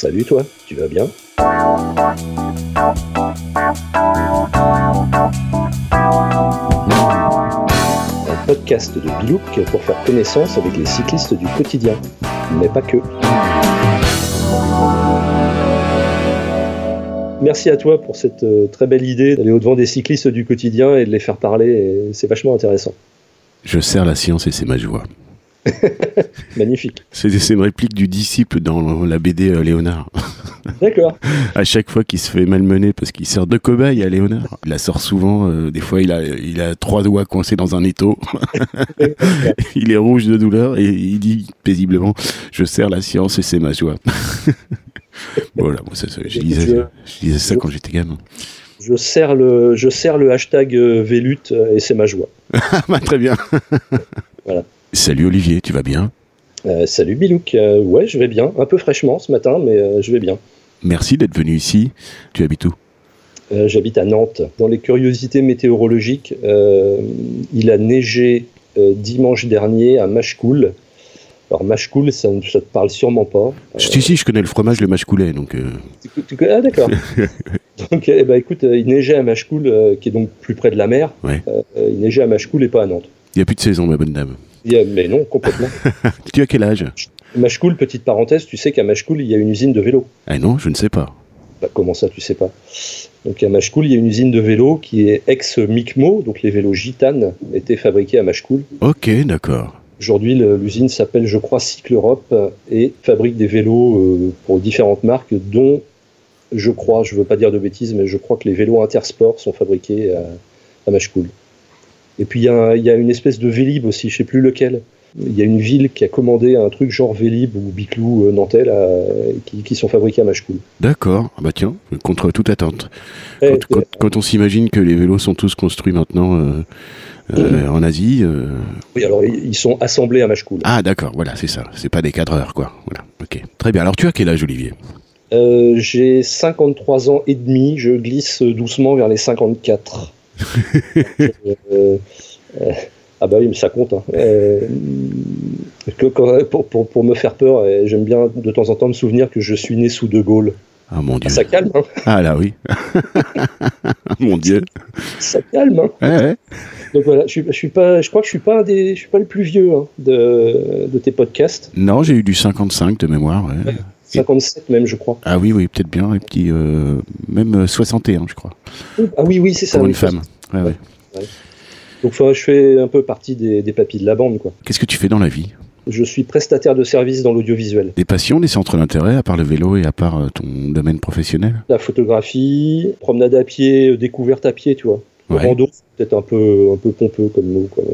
Salut toi, tu vas bien? Un podcast de Bilouk pour faire connaissance avec les cyclistes du quotidien, mais pas que. Merci à toi pour cette euh, très belle idée d'aller au-devant des cyclistes du quotidien et de les faire parler. C'est vachement intéressant. Je sers la science et c'est ma joie. Magnifique. C'est une réplique du disciple dans la BD euh, Léonard. D'accord. À chaque fois qu'il se fait malmener parce qu'il sert de cobaye à Léonard, il la sort souvent. euh, des fois, il a, il a trois doigts coincés dans un étau. il est rouge de douleur et il dit paisiblement Je sers la science et c'est ma joie. voilà, bon, ça, ça, je, disais, je disais ça quand j'étais gamin. Je sers le, je sers le hashtag euh, Vélut et c'est ma joie. Ah, bah, très bien. Voilà. Salut Olivier, tu vas bien? Euh, salut Bilouk. Euh, ouais, je vais bien. Un peu fraîchement ce matin, mais euh, je vais bien. Merci d'être venu ici. Tu habites où? J'habite à Nantes. Dans les curiosités météorologiques, il a neigé dimanche dernier à Machecoul. Alors Machecoul, ça ne te parle sûrement pas. Si, si, je connais le fromage, le mâche-coulet, donc... Tu- tu- ah d'accord. Donc eh ben, écoute, il neigeait à Machecoul, qui est donc plus près de la mer. Ouais. Il neigeait à Machecoul et pas à Nantes. Il n'y a plus de saison, ma bonne dame. A- mais non, complètement. Tu as quel âge? Machecoul, petite parenthèse, tu sais qu'à Machecoul, il y a une usine de vélo. Ah non, je ne sais pas. Bah, comment ça, tu sais pas? Donc à Machecoul, il y a une usine de vélos qui est ex-Micmo, donc les vélos Gitane étaient fabriqués à Machecoul. Ok, d'accord. Aujourd'hui, l'usine s'appelle, je crois, Cycle Europe et fabrique des vélos euh, pour différentes marques, dont, je crois, je veux pas dire de bêtises, mais je crois que les vélos Intersport sont fabriqués à, à Machecoul. Et puis il y, a un- il y a une espèce de Vélib aussi, je sais plus lequel. Il y a une ville qui a commandé un truc genre Vélib ou Biclou euh, euh, qui, qui sont fabriqués à Machecoul. D'accord. Ah bah tiens, contre toute attente. Eh, Quand, quand- quand on s'imagine que les vélos sont tous construits maintenant euh, euh, en Asie... euh, Oui, alors ils sont assemblés à Machecoul. Ah d'accord, voilà, c'est ça. C'est pas des cadreurs, quoi. Voilà, ok. Très bien. Alors tu as quel âge, Olivier? J'ai 53 ans et demi, je glisse doucement vers les 54. Euh, euh, ah bah oui, mais ça compte. hein. Euh, que- quand- pour, pour- pour me faire peur, j'aime bien de temps en temps me souvenir que je suis né sous De Gaulle. Ah mon Dieu. Ah, ça calme, hein. Ah là oui. mon Dieu. ça calme. hein. Ouais, ouais. Donc voilà, je, suis, je suis pas, je crois que je suis pas des, je suis pas le plus vieux hein, de, de tes podcasts. Non, j'ai eu du 55 de mémoire. ouais. 57 même, je crois. Ah oui, oui, peut-être bien. Petit, euh, même euh, 61, je crois. Ah oui, oui, c'est ça. Pour oui, une femme. Ouais, ouais. Donc enfin, je fais un peu partie des, des papis de la bande, quoi. Qu'est-ce que tu fais dans la vie? Je suis prestataire de services dans l'audiovisuel. Des passions, des centres d'intérêt, à part le vélo et à part euh, ton domaine professionnel? La photographie, promenade à pied, euh, découverte à pied, tu vois. Rando, peut-être un peu, un peu pompeux comme nous, quoi.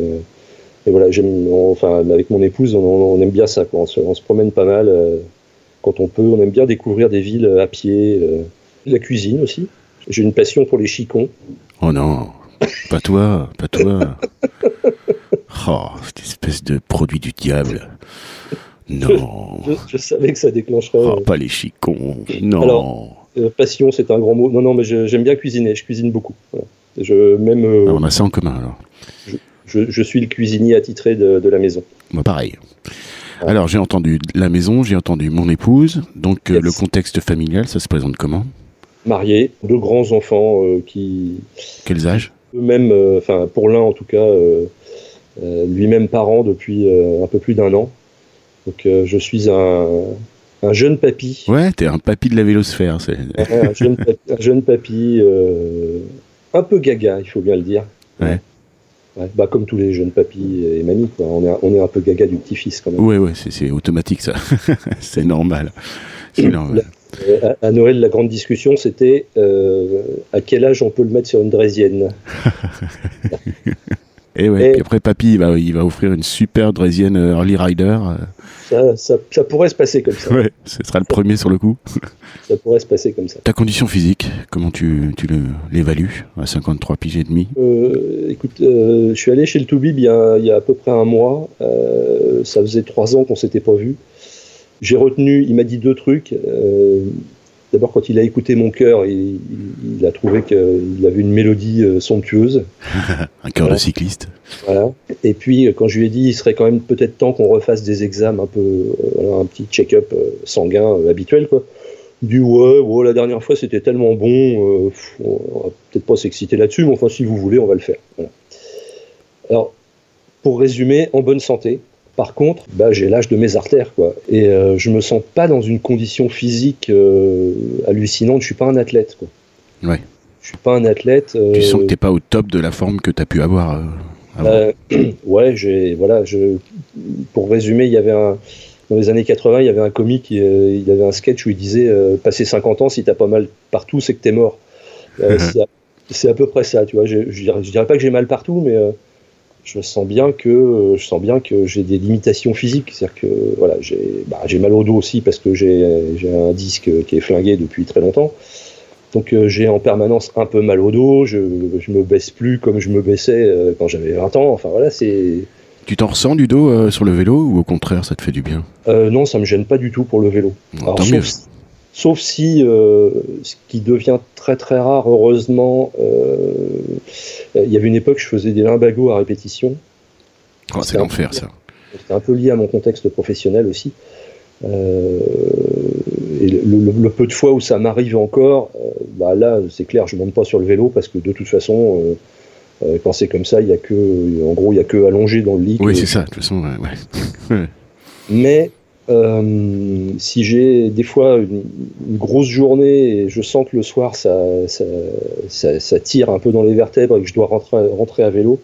Mais voilà, j'aime, enfin, avec mon épouse, on, on aime bien ça, quoi. On se, on se promène pas mal euh, quand on peut. On aime bien découvrir des villes à pied, euh, la cuisine aussi. J'ai une passion pour les chicons. Oh non, pas toi, pas toi. Oh, cette espèce de produit du diable. Non. Je, je savais que ça déclencherait. Oh, pas les chicons. Non. Alors- euh, passion, c'est un grand mot. Non, non, mais j'aime bien cuisiner. Je cuisine beaucoup. Voilà. Je, même, euh, Ah, on a ça en commun alors. je, je suis le cuisinier attitré de, de la maison. Moi, pareil. Alors, j'ai entendu la maison, j'ai entendu mon épouse. Donc, euh, le contexte familial, ça se présente comment? Marié, deux grands enfants euh, qui, Quels âges? Eux-mêmes, euh, enfin pour l'un en tout cas, lui-même parent depuis un peu plus d'un an. Donc je suis un, un jeune papy, Ouais, t'es un papy de la vélosphère. c'est- un jeune papy, un jeune papy, un peu gaga, il faut bien le dire. Ouais. Ouais, bah, comme tous les jeunes papis et mamies, quoi. On, est, on est un peu gaga du petit-fils quand même. Ouais, ouais, c'est- c'est automatique ça. c'est normal. C'est normal. Euh, À, à Noël, la grande discussion, c'était euh, à quel âge on peut le mettre sur une draisienne? Et ouais, Et- puis après, papy, il va, il va offrir une super draisienne euh, Harley Rider. euh, Ça, ça, ça pourrait se passer comme ça. Ouais, ce sera le premier sur le coup. Ça pourrait se passer comme ça. Ta condition physique, comment tu, tu l'évalues à 53 piges et demi? Euh, écoute, euh, je suis allé chez le Toubib il y a, il y a à peu près un mois. Euh, ça faisait trois ans qu'on s'était pas vu. J'ai retenu, il m'a dit deux trucs. D'abord, quand il a écouté mon cœur, il, a trouvé qu'il avait une mélodie euh, somptueuse. Un cœur Ouais. de cycliste. Voilà. Et puis, euh, quand je lui ai dit, il serait quand même peut-être temps qu'on refasse des examens un peu, euh, voilà, un petit check-up sanguin habituel, quoi. dit ouais, ouais, la dernière fois c'était tellement bon, euh, on va peut-être pas s'exciter là-dessus, mais enfin si vous voulez, on va le faire. Alors, pour résumer, en bonne santé. Par contre, bah, j'ai l'âge de mes artères, quoi. Et euh, je me sens pas dans une condition physique euh, hallucinante. Je suis pas un athlète, quoi. Ouais. Je suis pas un athlète. Tu sens que t'es pas au top de la forme que tu as pu avoir. ouais, j'ai voilà. Je, pour résumer, il y avait un dans les années 80, il y avait un comique, il, avait un sketch où il disait euh, Passer 50 ans, si t'as pas mal partout, c'est que t'es mort. Euh, c'est à peu près ça, tu vois. Je, je, dirais, pas que j'ai mal partout, mais euh, je sens bien que je sens bien que j'ai des limitations physiques. C'est-à-dire que voilà, j'ai bah, mal au dos aussi parce que j'ai un disque qui est flingué depuis très longtemps. Donc j'ai en permanence un peu mal au dos. Je, je me baisse plus comme je me baissais quand j'avais 20 ans. Enfin voilà, c'est tu t'en ressens du dos euh, sur le vélo ou au contraire ça te fait du bien? Euh, Non, ça me gêne pas du tout pour le vélo. sauf, sauf, si euh, ce qui devient très très rare, heureusement, il y avait une époque je faisais des limbagos à répétition. Oh, c'est l'enfer ça. C'était un peu lié à mon contexte professionnel aussi. et le, peu de fois où ça m'arrive encore, bah là c'est clair, je monte pas sur le vélo parce que de toute façon euh, quand c'est comme ça, il y a que, en gros, il y a que allongé dans le lit. Oui, c'est ça. De toute façon, ouais. Mais euh, si j'ai des fois une, grosse journée et je sens que le soir ça, ça, ça, tire un peu dans les vertèbres et que je dois rentrer, rentrer à vélo,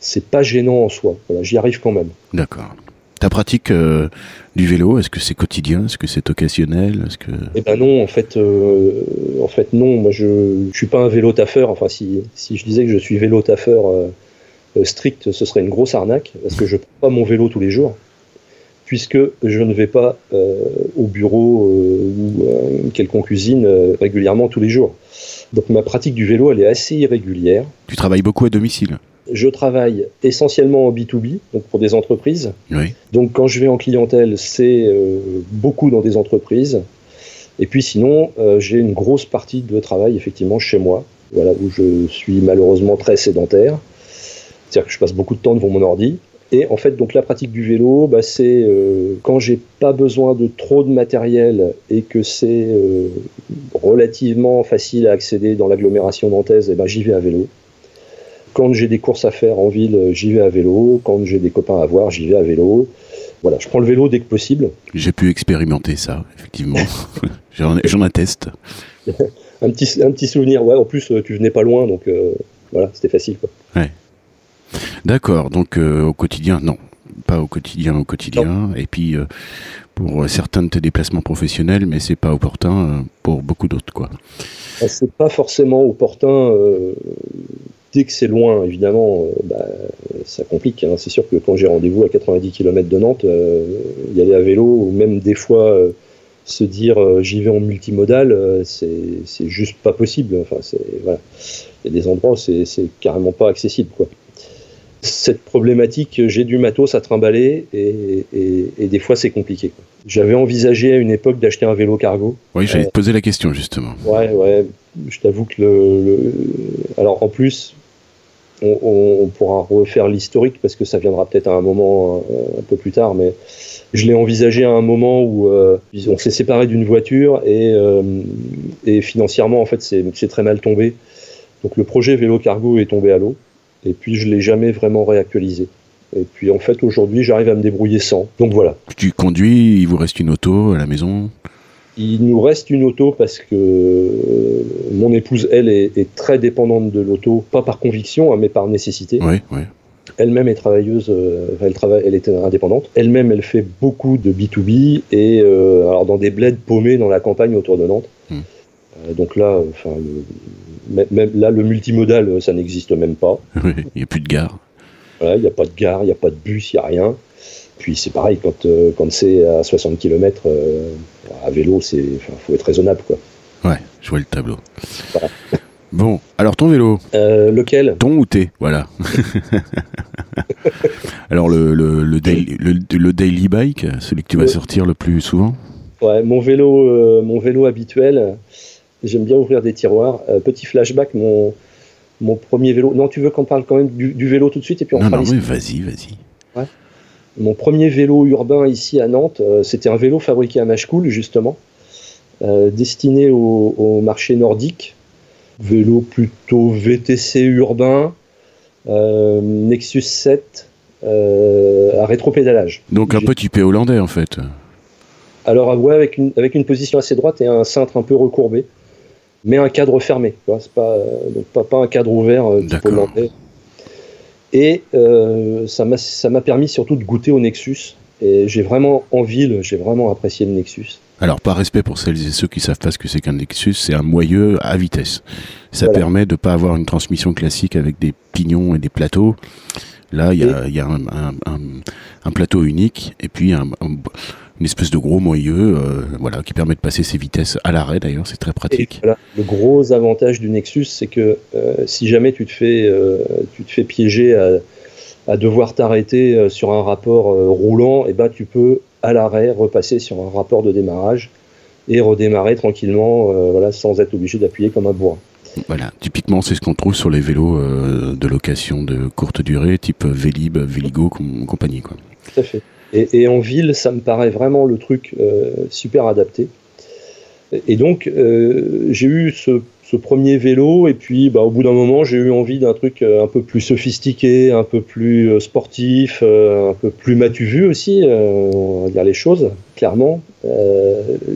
c'est pas gênant en soi. Voilà, j'y arrive quand même. D'accord. Ta pratique euh, du vélo, est-ce que c'est quotidien? Est-ce que c'est occasionnel? Est-ce que... Eh ben non, en fait, euh, en fait non. Moi, je ne suis pas un vélo taffeur. Enfin, si, si je disais que je suis vélo taffeur strict, ce serait une grosse arnaque parce que je prends pas mon vélo tous les jours puisque je ne vais pas au bureau ou à quelconque usine régulièrement tous les jours. Donc ma pratique du vélo, elle est assez irrégulière. Tu travailles beaucoup à domicile je travaille essentiellement en B2B, donc pour des entreprises. Donc quand je vais en clientèle, c'est euh, beaucoup dans des entreprises. Et puis sinon, euh, j'ai une grosse partie de travail effectivement chez moi, voilà, où je suis malheureusement très sédentaire. C'est-à-dire que je passe beaucoup de temps devant mon ordi. Et en fait, donc la pratique du vélo, bah, c'est euh, quand j'ai pas besoin de trop de matériel et que c'est relativement facile à accéder dans l'agglomération nantaise, et eh ben, j'y vais à vélo. Quand j'ai des courses à faire en ville, j'y vais à vélo. Quand j'ai des copains à voir, j'y vais à vélo. Voilà, je prends le vélo dès que possible. J'ai pu expérimenter ça, effectivement. J'en atteste. un, petit, un petit souvenir, ouais. En plus, tu venais pas loin, donc euh, voilà, c'était facile. Quoi. Ouais. D'accord, donc euh, au quotidien, non, pas au quotidien, au quotidien. Et puis euh, pour certains de tes déplacements professionnels, mais c'est pas opportun pour beaucoup d'autres, quoi. C'est pas forcément opportun dès que c'est loin, évidemment, euh, bah, ça complique. Hein. C'est sûr que quand j'ai rendez-vous à 90 km de Nantes, euh, y aller à vélo, ou même des fois euh, se dire j'y vais en multimodal, c'est juste pas possible. Enfin, voilà. Il y a des endroits où c'est carrément pas accessible. Quoi. Cette problématique, j'ai du matos à trimballer et, des fois c'est compliqué. J'avais envisagé à une époque d'acheter un vélo cargo. Oui, j'allais te poser la question justement. Ouais, ouais. Je t'avoue que le, Alors en plus, on, pourra refaire l'historique parce que ça viendra peut-être à un moment euh, un, peu plus tard, mais je l'ai envisagé à un moment où euh, on s'est séparé d'une voiture et, euh, et, financièrement en fait c'est très mal tombé. Donc le projet vélo cargo est tombé à l'eau et puis je l'ai jamais vraiment réactualisé. Et puis en fait aujourd'hui j'arrive à me débrouiller sans. Donc voilà. Tu conduis, il vous reste une auto à la maison? Il nous reste une auto parce que euh, mon épouse, elle, est, très dépendante de l'auto, pas par conviction, hein, mais par nécessité. Oui, oui. Elle-même est travailleuse, euh, elle, travaille, elle est indépendante. Elle-même, elle fait beaucoup de B2B et euh, alors dans des bleds paumés dans la campagne autour de Nantes. Hmm. donc là, enfin, même là, le multimodal, ça n'existe même pas. il n'y a plus de gare. il n'y a pas de gare, il n'y a pas de bus, il n'y a rien. Puis c'est pareil, quand, quand c'est à 60 km, à vélo, c'est, faut être raisonnable, quoi. Ouais, je vois le tableau. Bon, alors ton vélo? Euh, Lequel? Ton ou tes, voilà. alors le, le, le, daily, le, daily bike, celui que tu vas sortir le plus souvent? Ouais, mon vélo, euh, mon vélo habituel, j'aime bien ouvrir des tiroirs. Euh, petit flashback, mon, mon premier vélo. Non, tu veux qu'on parle quand même du, vélo tout de suite et puis on Non, non, oui, vas-y, vas-y. Ouais. Mon premier vélo urbain ici à Nantes, euh, c'était un vélo fabriqué à Machecoul, justement. destiné au, marché nordique. Vélo plutôt VTC urbain, Nexus 7 à rétropédalage. Donc un peu typé hollandais en fait. Alors ouais, avec une, avec une position assez droite et un cintre un peu recourbé, mais un cadre fermé. C'est pas, donc pas, pas un cadre ouvert type hollandais. Et euh, ça m'a permis surtout de goûter au Nexus. Et j'ai vraiment, en ville, j'ai vraiment apprécié le Nexus. Alors, par respect pour celles et ceux qui savent pas ce que c'est qu'un Nexus, c'est un moyeu à vitesse. Ça permet de pas avoir une transmission classique avec des pignons et des plateaux. Là, il y a, un, plateau unique et puis un, une espèce de gros moyeu euh, voilà, qui permet de passer ses vitesses à l'arrêt d'ailleurs, c'est très pratique. Le gros avantage du Nexus, c'est que euh, si jamais tu te fais, euh, tu te fais piéger à, devoir t'arrêter sur un rapport roulant, et eh ben, tu peux à l'arrêt repasser sur un rapport de démarrage et redémarrer tranquillement voilà, sans être obligé d'appuyer comme un bourrin. Voilà, typiquement c'est ce qu'on trouve sur les vélos de location de courte durée, type Vélib, Véligo, compagnie. Quoi. Tout à fait. Et, en ville, ça me paraît vraiment le truc euh, super adapté. Et donc, euh, j'ai eu ce, premier vélo, et puis bah, au bout d'un moment, j'ai eu envie d'un truc euh, un peu plus sophistiqué, un peu plus sportif, un peu plus matu vu aussi, on va dire les choses, clairement.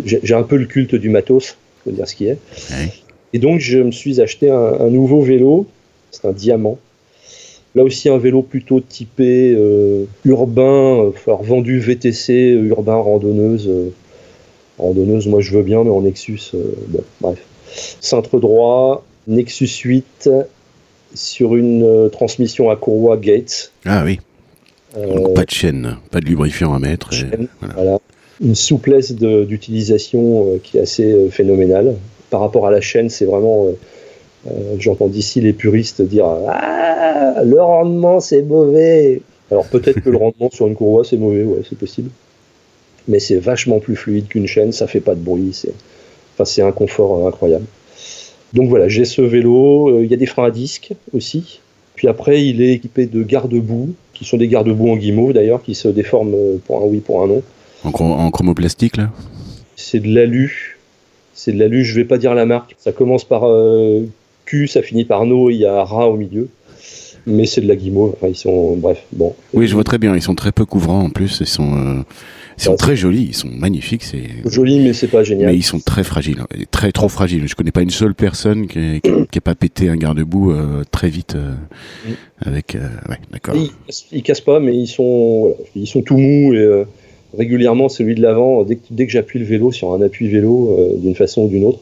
j'ai un peu le culte du matos, faut dire ce qui est. Et donc, je me suis acheté un nouveau vélo, c'est un diamant, Là aussi, un vélo plutôt typé euh, urbain, euh, vendu VTC, urbain, randonneuse. Euh, randonneuse, moi je veux bien, mais en Nexus, bon, bref. Cintre droit, Nexus 8 sur une transmission à courroie Gates. Ah oui. pas de chaîne, pas de lubrifiant à mettre. voilà. Une souplesse d'utilisation qui est assez phénoménale. Par rapport à la chaîne, c'est vraiment euh, j'entends d'ici les puristes dire Ah, le rendement c'est mauvais. Alors peut-être que le rendement sur une courroie c'est mauvais, ouais, c'est possible. Mais c'est vachement plus fluide qu'une chaîne, ça fait pas de bruit, c'est enfin, un confort euh, incroyable. Donc voilà, j'ai ce vélo, euh, il y a des freins à disque aussi. Puis après, il est équipé de garde-boue, qui sont des garde-boue en guimauve d'ailleurs, qui se déforment pour un oui, pour un non. En, en chromoplastique là? C'est de l'alu. C'est de l'alu, je vais pas dire la marque. Ça commence par Q, ça finit par No, il y a Ra au milieu. Mais c'est de la guimauve. Enfin, ils sont, bref, bon. Oui, je vois très bien. Ils sont très peu couvrants en plus. Ils sont, euh, ils sont très jolis. Ils sont magnifiques. C'est joli, mais c'est pas génial. Mais ils sont très fragiles, très trop fragiles. Je connais pas une seule personne qui n'ait pas pété un garde-boue euh, très vite euh, mm. avec. ouais, d'accord. Ils, cassent pas, mais ils sont, ils sont tout mous et régulièrement celui de l'avant. Dès, dès, que j'appuie le vélo sur un appui vélo d'une façon ou d'une autre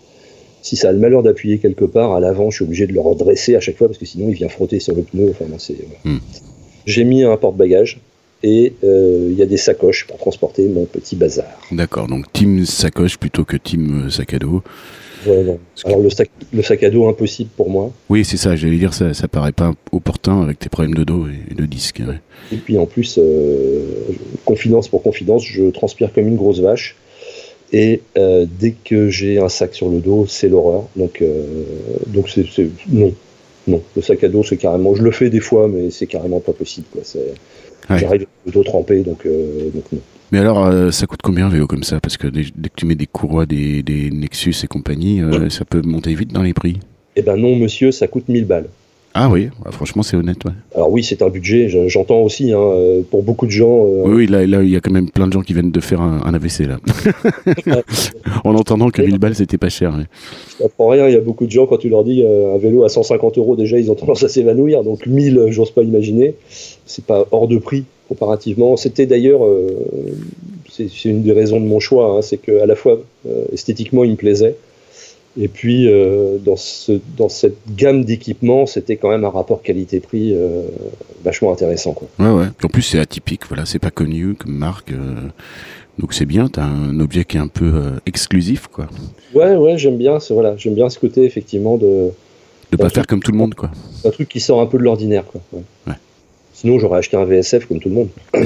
si ça a le malheur d'appuyer quelque part, à l'avant, je suis obligé de le redresser à chaque fois parce que sinon il vient frotter sur le pneu. Enfin, hmm. J'ai mis un porte-bagages et euh, il y a des sacoches pour transporter mon petit bazar. D'accord, donc team sacoche plutôt que team euh, sac à dos. Alors le sac, le sac à dos impossible pour moi. Oui, c'est ça, j'allais dire ça, ça paraît pas opportun avec tes problèmes de dos et de disque. Et puis en plus, euh, confidence pour confidence, je transpire comme une grosse vache. Et euh, dès que j'ai un sac sur le dos, c'est l'horreur. Donc, euh, donc c'est, non, non. Le sac à dos, c'est carrément. Je le fais des fois, mais c'est carrément pas possible. Quoi. J'arrive le dos trempé, donc, euh, donc non. Mais alors, ça coûte combien un vélo comme ça? Parce que dès, que tu mets des courroies, des, des Nexus et compagnie, ça peut monter vite dans les prix. Eh ben non, monsieur, ça coûte 1000 balles. Ah oui, bah, franchement c'est honnête. Ouais. Alors oui, c'est un budget, j'entends aussi, hein, euh, pour beaucoup de gens. Euh, oui, là, il y a quand même plein de gens qui viennent de faire un, AVC là. en entendant que 1000 balles c'était pas cher. Ouais. Je comprends rien, il y a beaucoup de gens quand tu leur dis euh, un vélo à 150 euros déjà ils ont tendance à s'évanouir, donc 1000 j'ose pas imaginer. C'est pas hors de prix comparativement. C'était d'ailleurs, c'est une des raisons de mon choix, hein, c'est qu'à la fois esthétiquement il me plaisait et puis, euh, dans, ce, dans cette gamme d'équipements, c'était quand même un rapport qualité-prix euh, vachement intéressant. Quoi. Ouais, ouais. En plus, c'est atypique, voilà, c'est pas connu comme marque. Euh, donc c'est bien, tu as un objet qui est un peu exclusif, quoi. Ouais, ouais, j'aime bien, voilà, j'aime bien ce côté, effectivement, de. De pas faire comme tout le monde, quoi. Un truc qui sort un peu de l'ordinaire, quoi. ouais. Sinon, j'aurais acheté un VSF comme tout le monde.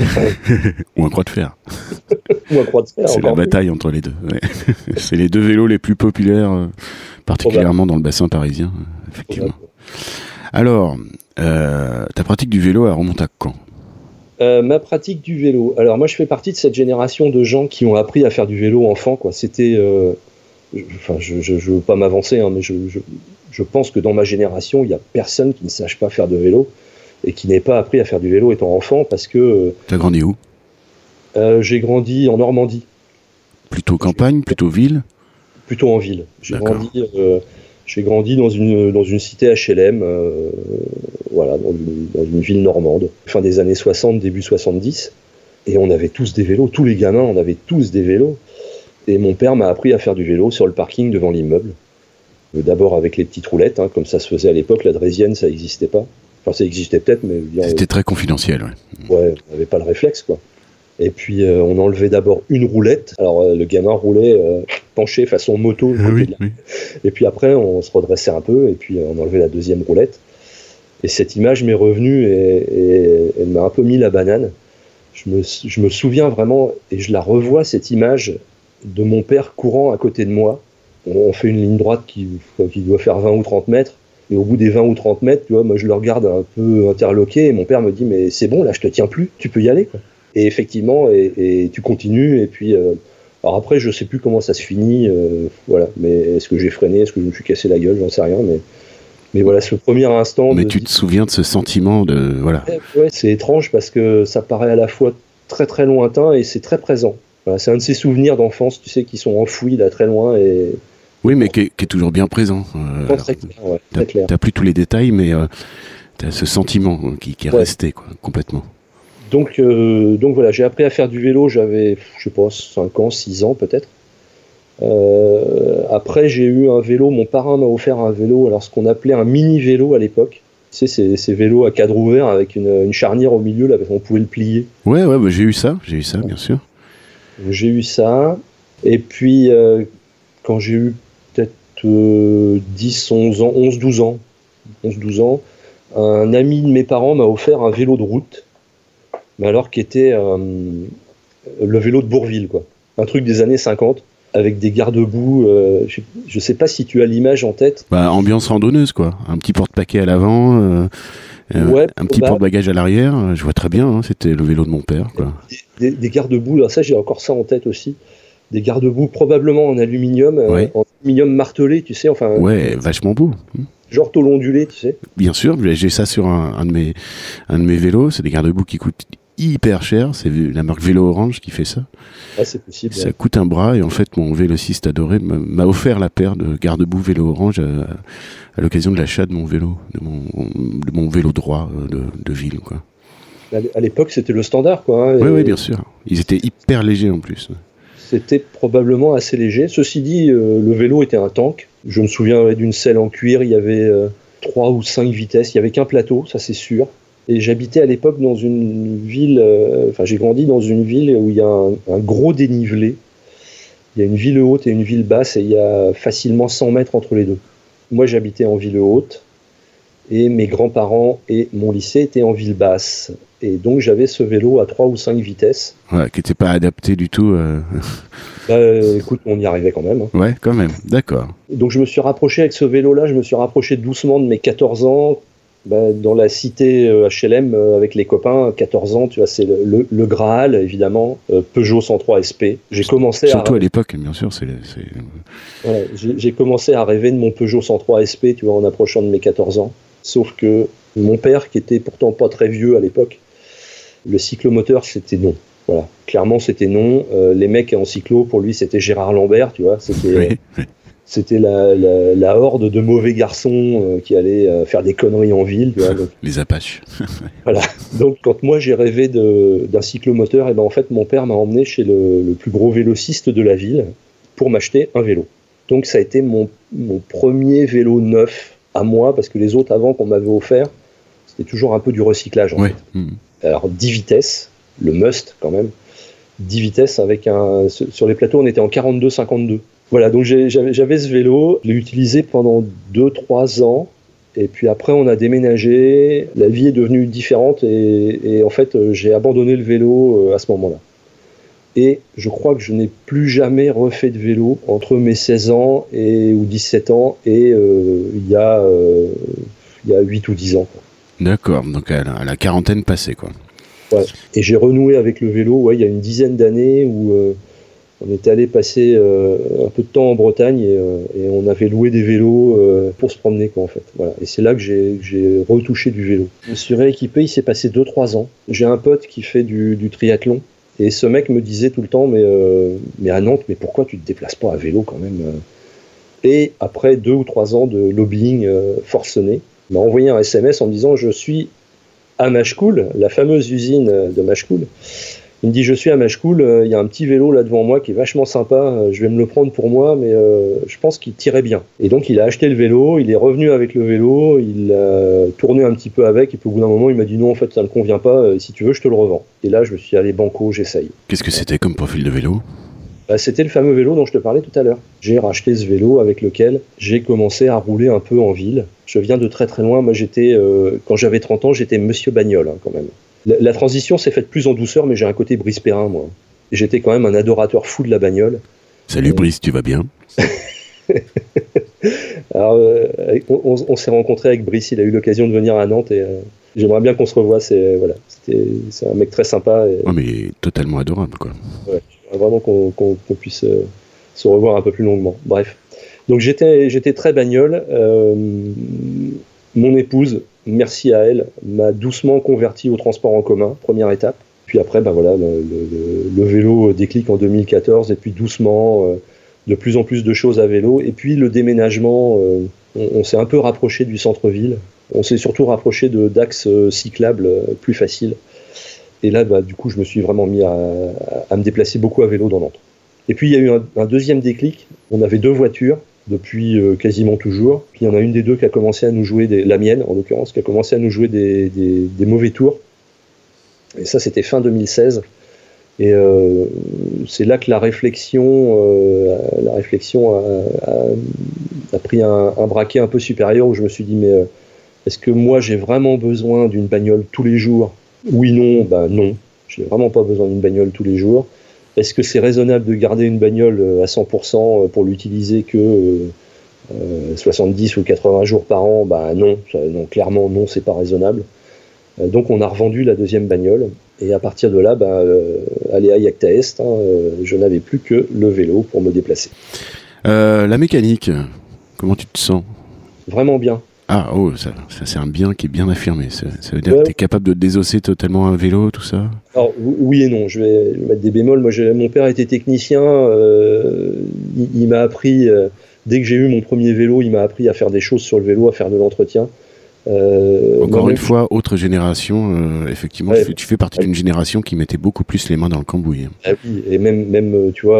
Ou un croix de fer. Ou un croix de fer. C'est la bataille entre les deux. C'est les deux vélos les plus populaires, euh, particulièrement dans le bassin parisien, euh, effectivement. Alors, euh, ta pratique du vélo, elle remonte à quand? Ma pratique du vélo. Alors moi, je fais partie de cette génération de gens qui ont appris à faire du vélo enfant. Quoi. C'était enfin, je ne veux pas m'avancer, hein, mais je, je, pense que dans ma génération, il n'y a personne qui ne sache pas faire de vélo et qui n'ait pas appris à faire du vélo étant enfant parce que. Tu as grandi où? J'ai grandi en Normandie. Plutôt campagne, plutôt ville? Plutôt en ville. J'ai grandi, j'ai grandi dans une, dans une cité HLM, voilà, dans une, dans une, ville normande, fin des années 60, début 70. Et on avait tous des vélos, tous les gamins, on avait tous des vélos. Et mon père m'a appris à faire du vélo sur le parking devant l'immeuble. Euh, d'abord avec les petites roulettes, hein, comme ça se faisait à l'époque. La drésienne, ça n'existait pas. Enfin, ça existait peut-être, mais. C'était très confidentiel, ouais. Ouais, on n'avait pas le réflexe, quoi. Et puis, euh, on enlevait d'abord une roulette. Alors, euh, le gamin roulait penché façon moto. Ah et puis après, on se redressait un peu, et puis on enlevait la deuxième roulette. Et cette image m'est revenue et, et elle m'a un peu mis la banane je me, souviens vraiment, et je la revois, cette image de mon père courant à côté de moi. On, fait une ligne droite qui, qui, doit faire 20 ou 30 mètres. Et au bout des 20 ou 30 mètres, tu vois, moi je le regarde un peu interloqué et mon père me dit Mais c'est bon, là je te tiens plus, tu peux y aller. Et effectivement, et, tu continues. Et puis, euh, alors après, je sais plus comment ça se finit. Euh, voilà, mais est-ce que j'ai freiné Est-ce que je me suis cassé la gueule J'en sais rien. Mais mais voilà, ce premier instant. Mais tu te souviens de ce sentiment de. Voilà. Ouais, c'est étrange parce que ça paraît à la fois très très lointain et c'est très présent. c'est un de ces souvenirs d'enfance, tu sais, qui sont enfouis là très loin et. Oui, mais qui est, toujours bien présent. Euh, très clair, T'as plus tous les détails, mais euh, tu as ce sentiment qui, est resté quoi, complètement. Donc, euh, donc voilà, j'ai appris à faire du vélo, j'avais, je sais pas, 5 ans, 6 ans peut-être. Euh, après, j'ai eu un vélo, mon parrain m'a offert un vélo, alors ce qu'on appelait un mini vélo à l'époque. Tu sais, ces, vélos à cadre ouvert avec une, charnière au milieu, là, on pouvait le plier. Ouais, ouais, bah, j'ai eu ça, j'ai eu ça, bien sûr. J'ai eu ça. Et puis, euh, quand j'ai eu 10, 11 ans, 11, 12 ans, 11, 12 ans, un ami de mes parents m'a offert un vélo de route, mais alors qui était euh, le vélo de Bourville, quoi. Un truc des années 50 avec des garde-boue. Euh, je ne sais pas si tu as l'image en tête. Bah, ambiance randonneuse, quoi. Un petit porte-paquet à l'avant, euh, un petit porte-bagages à l'arrière. Je vois très bien, hein, c'était le vélo de mon père. Quoi. Des, des, garde-boue, ça j'ai encore ça en tête aussi. Des garde-boue probablement en aluminium, en aluminium martelé, tu sais. Enfin, ouais, vachement beau. Genre tôle ondulé, tu sais. Bien sûr, j'ai ça sur un, un, de mes, un de mes vélos. C'est des garde-boue qui coûtent hyper cher. C'est la marque Vélo Orange qui fait ça. Ah, c'est possible. Ça coûte un bras et en fait, mon vélociste adoré m'a offert la paire de garde-boue Vélo Orange à, l'occasion de l'achat de mon vélo, de mon, de mon vélo droit euh, de, ville. Quoi. À l'époque, c'était le standard. Quoi, hein, oui, oui, bien sûr. Ils étaient hyper légers en plus. C'était probablement assez léger. Ceci dit, euh, le vélo était un tank. Je me souviens d'une selle en cuir, il y avait euh, trois ou cinq vitesses, il n'y avait qu'un plateau, ça c'est sûr. Et j'habitais à l'époque dans une ville, euh, enfin j'ai grandi dans une ville où il y a un, gros dénivelé. Il y a une ville haute et une ville basse et il y a facilement 100 mètres entre les deux. Moi j'habitais en ville haute et mes grands-parents et mon lycée étaient en ville basse. Et donc j'avais ce vélo à 3 ou 5 vitesses. Ouais, qui n'était pas adapté du tout. Euh... Bah, écoute, on y arrivait quand même. Hein. Ouais, quand même, d'accord. Donc je me suis rapproché avec ce vélo-là, je me suis rapproché doucement de mes 14 ans, bah, dans la cité HLM euh, avec les copains, 14 ans, tu vois, c'est le, le, Graal, évidemment, euh, Peugeot 103 SP. J'ai commencé Surtout à, l'époque, bien sûr. c'est J'ai commencé à rêver de mon Peugeot 103 SP, tu vois, en approchant de mes 14 ans. Sauf que mon père, qui était pourtant pas très vieux à l'époque, le cyclomoteur, c'était non. Voilà, clairement, c'était non. Euh, les mecs en cyclo, pour lui, c'était Gérard Lambert, tu vois. C'était c'était la, horde de mauvais garçons euh, qui allaient euh, faire des conneries en ville. Les Apaches. voilà. Donc quand moi j'ai rêvé d'un cyclomoteur, et eh ben en fait mon père m'a emmené chez le, plus gros vélociste de la ville pour m'acheter un vélo. Donc ça a été mon, premier vélo neuf à moi parce que les autres avant qu'on m'avait offert, c'était toujours un peu du recyclage. En hmm. Alors 10 vitesses, le must quand même. 10 vitesses avec un sur les plateaux on était en 42-52 voilà, donc j'avais ce vélo, je l'ai utilisé pendant 2-3 ans. Et puis après, on a déménagé, la vie est devenue différente et, en fait, euh, j'ai abandonné le vélo euh, à ce moment-là. Et je crois que je n'ai plus jamais refait de vélo entre mes 16 ans et, ou 17 ans et euh, il, y a, il y a 8 ou 10 ans. D'accord, donc à la, quarantaine passée, quoi. Ouais. Et j'ai renoué avec le vélo ouais, il y a une dizaine d'années où On était allé passer un peu de temps en Bretagne et, on avait loué des vélos pour se promener quoi en fait. Voilà. Et c'est là que j'ai retouché du vélo. Je me suis rééquipé, il s'est passé 2-3 ans. J'ai un pote qui fait du, du, triathlon et ce mec me disait tout le temps mais, mais à Nantes, mais pourquoi tu te déplaces pas à vélo quand même Et après deux ou trois ans de lobbying forcené, il m'a envoyé un SMS en me disant je suis à Mashcool, la fameuse usine de Mashcool. Il me dit je suis à Mashcool, euh, il y a un petit vélo là devant moi qui est vachement sympa, euh, je vais me le prendre pour moi, mais euh, je pense qu'il tirait bien. Et donc il a acheté le vélo, il est revenu avec le vélo, il a tourné un petit peu avec, et puis au bout d'un moment il m'a dit non en fait ça ne convient pas, si tu veux je te le revends. Et là je me suis allé banco, j'essaye. Qu'est-ce que c'était comme profil de vélo? Bah, c'était le fameux vélo dont je te parlais tout à l'heure. J'ai racheté ce vélo avec lequel j'ai commencé à rouler un peu en ville. Je viens de très très loin. Moi, j'étais, euh, quand j'avais 30 ans, j'étais monsieur bagnole hein, quand même. La, transition s'est faite plus en douceur, mais j'ai un côté Brice Perrin, moi. J'étais quand même un adorateur fou de la bagnole. Salut Brice, tu vas bien? Alors, euh, on, s'est rencontré avec Brice. Il a eu l'occasion de venir à Nantes et euh, j'aimerais bien qu'on se revoie. C'est voilà, un mec très sympa. Et... Oh, mais totalement adorable, quoi. Ouais vraiment qu'on puisse euh, se revoir un peu plus longuement. Bref. Donc j'étais très bagnole. Euh, mon épouse, merci à elle, m'a doucement converti au transport en commun, première étape. Puis après, ben voilà, le, vélo déclic en 2014, et puis doucement, euh, de plus en plus de choses à vélo. Et puis le déménagement, on, s'est un peu rapproché du centre-ville. On s'est surtout rapproché d'axes cyclables plus faciles. Et là, bah, du coup, je me suis vraiment mis à, me déplacer beaucoup à vélo dans Nantes. Et puis, il y a eu un, deuxième déclic. On avait deux voitures depuis euh, quasiment toujours. Puis, il y en a une des deux qui a commencé à nous jouer, des, la mienne en l'occurrence, qui a commencé à nous jouer des, mauvais tours. Et ça, c'était fin 2016. Et euh, c'est là que la réflexion, euh, la réflexion a, pris un, braquet un peu supérieur où je me suis dit, mais est-ce que moi j'ai vraiment besoin d'une bagnole tous les jours? Oui, non, bah non. Je n'ai vraiment pas besoin d'une bagnole tous les jours. Est-ce que c'est raisonnable de garder une bagnole euh, à 100% euh, pour l'utiliser que 70 euh, ou 80 jours par an? Bah non, non clairement non, c'est pas raisonnable. donc on a revendu la deuxième bagnole et à partir de là, bah, aller à Yacta Est, hein, je n'avais plus que le vélo pour me déplacer. la mécanique, comment tu te sens? Vraiment bien. Ah, oh, ça, c'est un bien qui est bien affirmé. Ça, veut dire que tu es capable de désosser totalement un vélo, tout ça? Alors, oui et non. Je vais mettre des bémols. Moi, mon père était technicien. Euh, il, m'a appris, euh, dès que j'ai eu mon premier vélo, il m'a appris à faire des choses sur le vélo, à faire de l'entretien. Euh, Encore une fois, autre génération, euh, effectivement, tu, fais, partie d'une génération qui mettait beaucoup plus les mains dans le cambouis. Ah oui, et même, même euh, tu vois,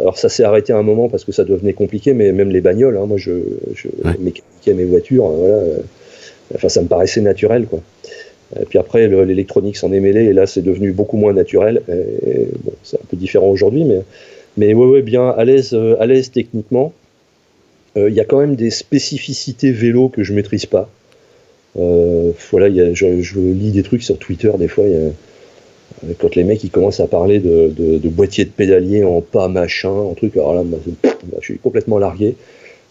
alors ça s'est arrêté à un moment parce que ça devenait compliqué, mais même les bagnoles, hein, moi je, je mécaniquais mes voitures, voilà, enfin ça me paraissait naturel, quoi. Et puis après, l'électronique s'en est mêlée, et là c'est devenu beaucoup moins naturel. bon, c'est un peu différent aujourd'hui, mais, mais ouais, ouais, bien à l'aise, à l'aise techniquement. Il y a quand même des spécificités vélo que je maîtrise pas. Euh, voilà, je, lis des trucs sur Twitter des fois. A, quand les mecs ils commencent à parler de, de, de boîtier de pédalier en pas machin, un truc, alors là, je suis complètement largué.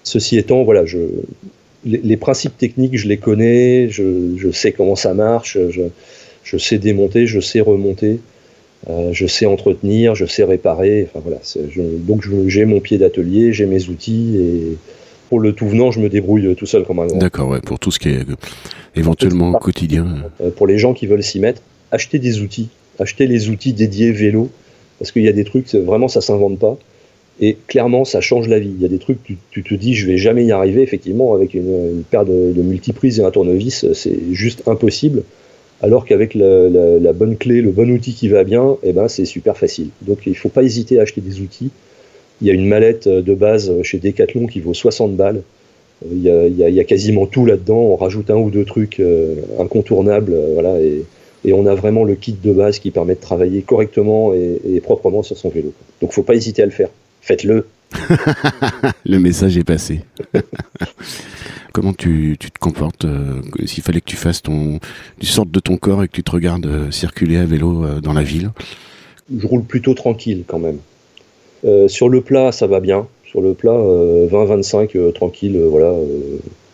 Ceci étant, voilà, les, principes techniques, je les connais, je, sais comment ça marche, je, sais démonter, je sais remonter, euh, je sais entretenir, je sais réparer. Donc j'ai mon pied d'atelier, j'ai mes outils et pour le tout venant, je me débrouille tout seul comme un grand. D'accord, ouais, pour tout ce qui est euh, éventuellement quotidien. Euh, pour les gens qui veulent s'y mettre, acheter des outils, acheter les outils dédiés vélo, parce qu'il y a des trucs, vraiment, ça s'invente pas. Et clairement, ça change la vie. Il y a des trucs, tu, tu te dis, je vais jamais y arriver. Effectivement, avec une, paire de, de multiprises et un tournevis, c'est juste impossible. Alors qu'avec la, la, bonne clé, le bon outil qui va bien, eh ben, c'est super facile. Donc, il faut pas hésiter à acheter des outils. Il y a une mallette de base chez Decathlon qui vaut 60 balles. Il y, a, il, y a, quasiment tout là-dedans. On rajoute un ou deux trucs euh, incontournables, euh, voilà, et, et, on a vraiment le kit de base qui permet de travailler correctement et, et proprement sur son vélo. Donc, faut pas hésiter à le faire. Faites-le. le message est passé. Comment tu, tu, te comportes euh, s'il fallait que tu fasses ton, tu sortes de ton corps et que tu te regardes circuler à vélo dans la ville? Je roule plutôt tranquille quand même. Euh, sur le plat, ça va bien. Sur le plat, 20-25, euh, euh, tranquille, voilà.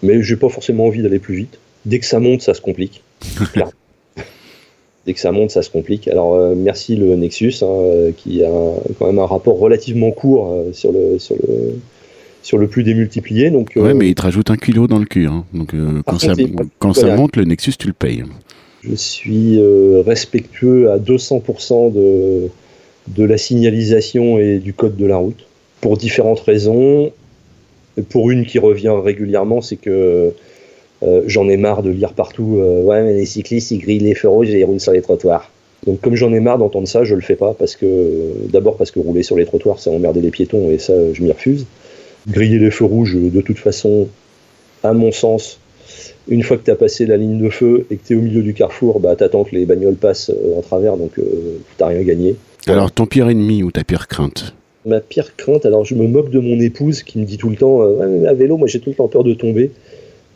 mais j'ai pas forcément envie d'aller plus vite. Dès que ça monte, ça se complique. Dès que ça monte, ça se complique. Alors merci le Nexus, hein, qui a quand même un rapport relativement court sur le sur le sur le plus démultiplié. Donc, ouais, mais il te rajoute un kilo dans le cul. Hein. Donc quand, ça, quand ça monte, le Nexus, tu le payes. Je suis respectueux à 200% de, de la signalisation et du code de la route pour différentes raisons. Pour une qui revient régulièrement, c'est que euh, j'en ai marre de lire partout euh, Ouais, mais les cyclistes ils grillent les feux rouges et ils roulent sur les trottoirs. Donc, comme j'en ai marre d'entendre ça, je le fais pas parce que d'abord parce que rouler sur les trottoirs, c'est emmerder les piétons et ça, je m'y refuse. Griller les feux rouges, de toute façon, à mon sens, une fois que tu as passé la ligne de feu et que tu es au milieu du carrefour, bah, attends que les bagnoles passent euh, en travers, donc tu rien gagné. Alors, ton pire ennemi ou ta pire crainte Ma pire crainte, alors je me moque de mon épouse qui me dit tout le temps euh, à vélo, moi j'ai tout le temps peur de tomber.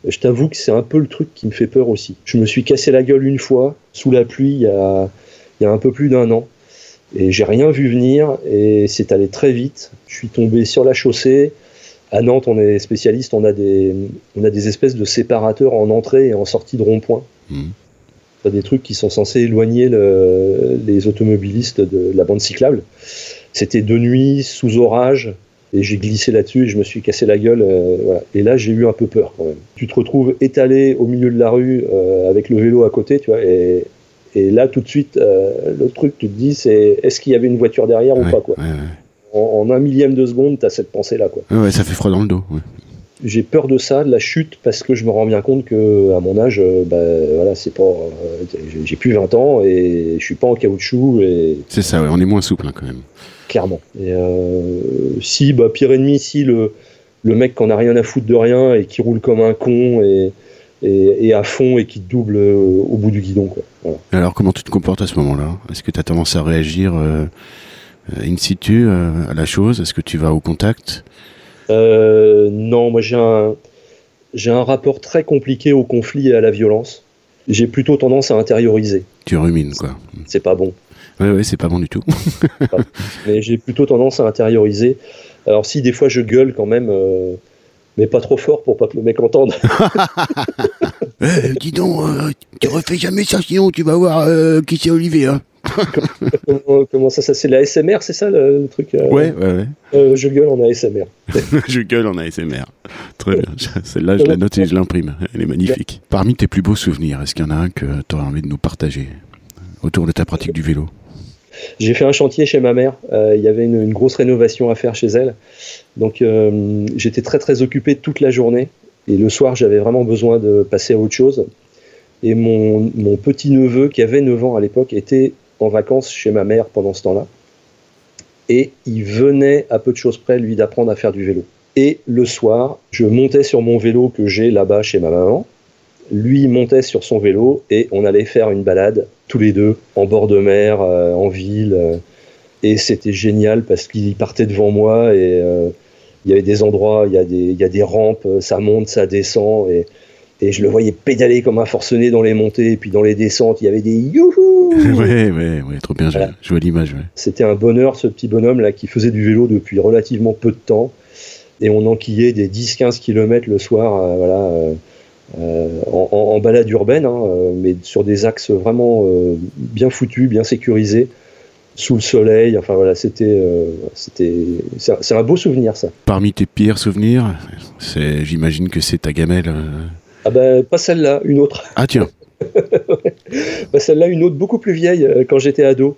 Je t'avoue que c'est un peu le truc qui me fait peur aussi. Je me suis cassé la gueule une fois, sous la pluie, il y a, il y a un peu plus d'un an. Et j'ai rien vu venir, et c'est allé très vite. Je suis tombé sur la chaussée. À Nantes, on est spécialiste, on a des, on a des espèces de séparateurs en entrée et en sortie de rond-point. Mmh. Des trucs qui sont censés éloigner les automobilistes de la bande cyclable. C'était de nuit, sous orage, et j'ai glissé là-dessus et je me suis cassé la gueule. Euh, et là, j'ai eu un peu peur quand même. Tu te retrouves étalé au milieu de la rue euh, avec le vélo à côté, tu vois, et, et là, tout de suite, euh, le truc, tu te dis, c'est est-ce qu'il y avait une voiture derrière ou pas, quoi? En, un millième de seconde, tu as cette pensée-là, quoi. Ouais, ça fait froid dans le dos. J'ai peur de ça, de la chute, parce que je me rends bien compte que à mon âge, bah, voilà, c'est pas, j'ai plus 20 ans et je suis pas en caoutchouc. Et... C'est ça, on est moins souple hein, quand même clairement. Et euh, si, bah, pire ennemi, si le, le mec qui en a rien à foutre de rien et qui roule comme un con et, et, à fond et qui te double euh, au bout du guidon. Quoi. Alors, comment tu te comportes à ce moment-là? Est-ce que tu as tendance à réagir euh, in situ à la chose? Est-ce que tu vas au contact? Non, moi j'ai un, j'ai un rapport très compliqué au conflit et à la violence. J'ai plutôt tendance à intérioriser. Tu rumines, quoi. C'est pas bon. Oui, ouais, c'est pas bon du tout. mais j'ai plutôt tendance à intérioriser. Alors si des fois je gueule quand même, euh, mais pas trop fort pour pas que le mec entende. Eh, dis donc, euh, tu refais jamais ça sinon tu vas voir euh, qui c'est Olivier. Hein. comment, ça, ça c'est la SMR, c'est ça le, truc Ouais, ouais, ouais. je gueule en ASMR. je gueule en ASMR. Très bien. Celle-là, je la note et je l'imprime. Elle est magnifique. Parmi tes plus beaux souvenirs, est-ce qu'il y en a un que tu aurais envie de nous partager autour de ta pratique du vélo? J'ai fait un chantier chez ma mère. Euh, il y avait une, grosse rénovation à faire chez elle. Donc euh, j'étais très très occupé toute la journée. Et le soir, j'avais vraiment besoin de passer à autre chose. Et mon, mon petit neveu, qui avait 9 ans à l'époque, était en vacances chez ma mère pendant ce temps-là. Et il venait à peu de choses près, lui, d'apprendre à faire du vélo. Et le soir, je montais sur mon vélo que j'ai là-bas chez ma maman lui montait sur son vélo et on allait faire une balade tous les deux en bord de mer, euh, en ville. Et c'était génial parce qu'il partait devant moi et euh, il y avait des endroits, il y, a des, il y a des rampes, ça monte, ça descend. Et, et je le voyais pédaler comme un forcené dans les montées et puis dans les descentes, il y avait des youhou Ouais, ouais, ouais, trop bien, je vois l'image. C'était un bonheur ce petit bonhomme là qui faisait du vélo depuis relativement peu de temps et on enquillait des 10-15 km le soir. voilà euh, en, balade urbaine, hein, euh, mais sur des axes vraiment euh, bien foutus, bien sécurisés, sous le soleil. Enfin voilà, c'était, c'était, c'est un beau souvenir ça. Parmi tes pires souvenirs, c'est, j'imagine que c'est ta gamelle. Ah ben pas celle-là, une autre. Ah tiens. bah, celle-là, une autre beaucoup plus vieille, quand j'étais ado.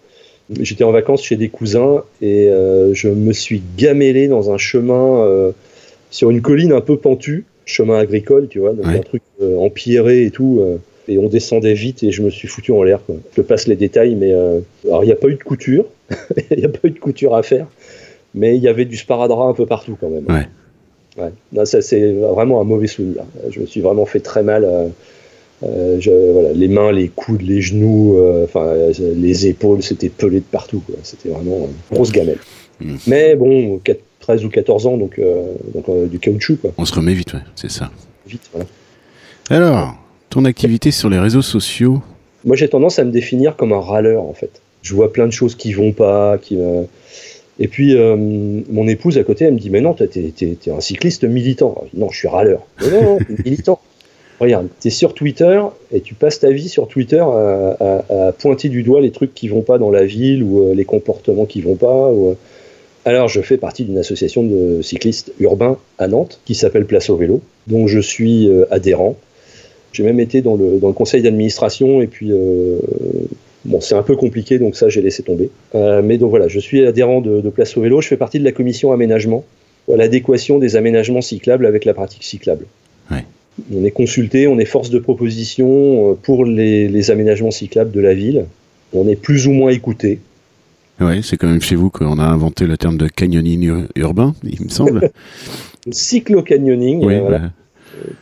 J'étais en vacances chez des cousins et je me suis gamellé dans un chemin sur une colline un peu pentue chemin agricole, tu vois, donc un truc euh, empierré et tout. Euh, et on descendait vite et je me suis foutu en l'air. Je passe les détails, mais euh, alors il n'y a pas eu de couture, il n'y a pas eu de couture à faire, mais il y avait du sparadrap un peu partout quand même. Ouais. ça c'est vraiment un mauvais souvenir. Je me suis vraiment fait très mal. voilà, les mains, les coudes, les genoux, enfin les épaules, c'était pelé de partout. C'était vraiment une grosse gamelle. Mm. Mais bon, 13 ou 14 ans, donc, euh, donc euh, du caoutchouc. Quoi. On se remet vite, ouais, c'est ça. Vite, voilà. Alors, ton activité sur les réseaux sociaux Moi, j'ai tendance à me définir comme un râleur, en fait. Je vois plein de choses qui vont pas, qui. Et puis, euh, mon épouse à côté, elle me dit Mais non, t'es, es, un cycliste militant. non, je suis râleur. Mais non, non, militant. Regarde, tu es sur Twitter et tu passes ta vie sur Twitter à, pointer du doigt les trucs qui vont pas dans la ville ou euh, les comportements qui vont pas. Ou, alors, je fais partie d'une association de cyclistes urbains à Nantes qui s'appelle Place au vélo, dont je suis euh, adhérent. J'ai même été dans le, dans le conseil d'administration et puis euh, bon, c'est un peu compliqué donc ça j'ai laissé tomber. Euh, mais donc voilà, je suis adhérent de, Place au vélo. Je fais partie de la commission aménagement, l'adéquation des aménagements cyclables avec la pratique cyclable. On est consulté, on est force de proposition pour les, les aménagements cyclables de la ville. On est plus ou moins écouté. Oui, c'est quand même chez vous qu'on a inventé le terme de canyoning urbain, il me semble. Cyclo-canyoning, oui, voilà.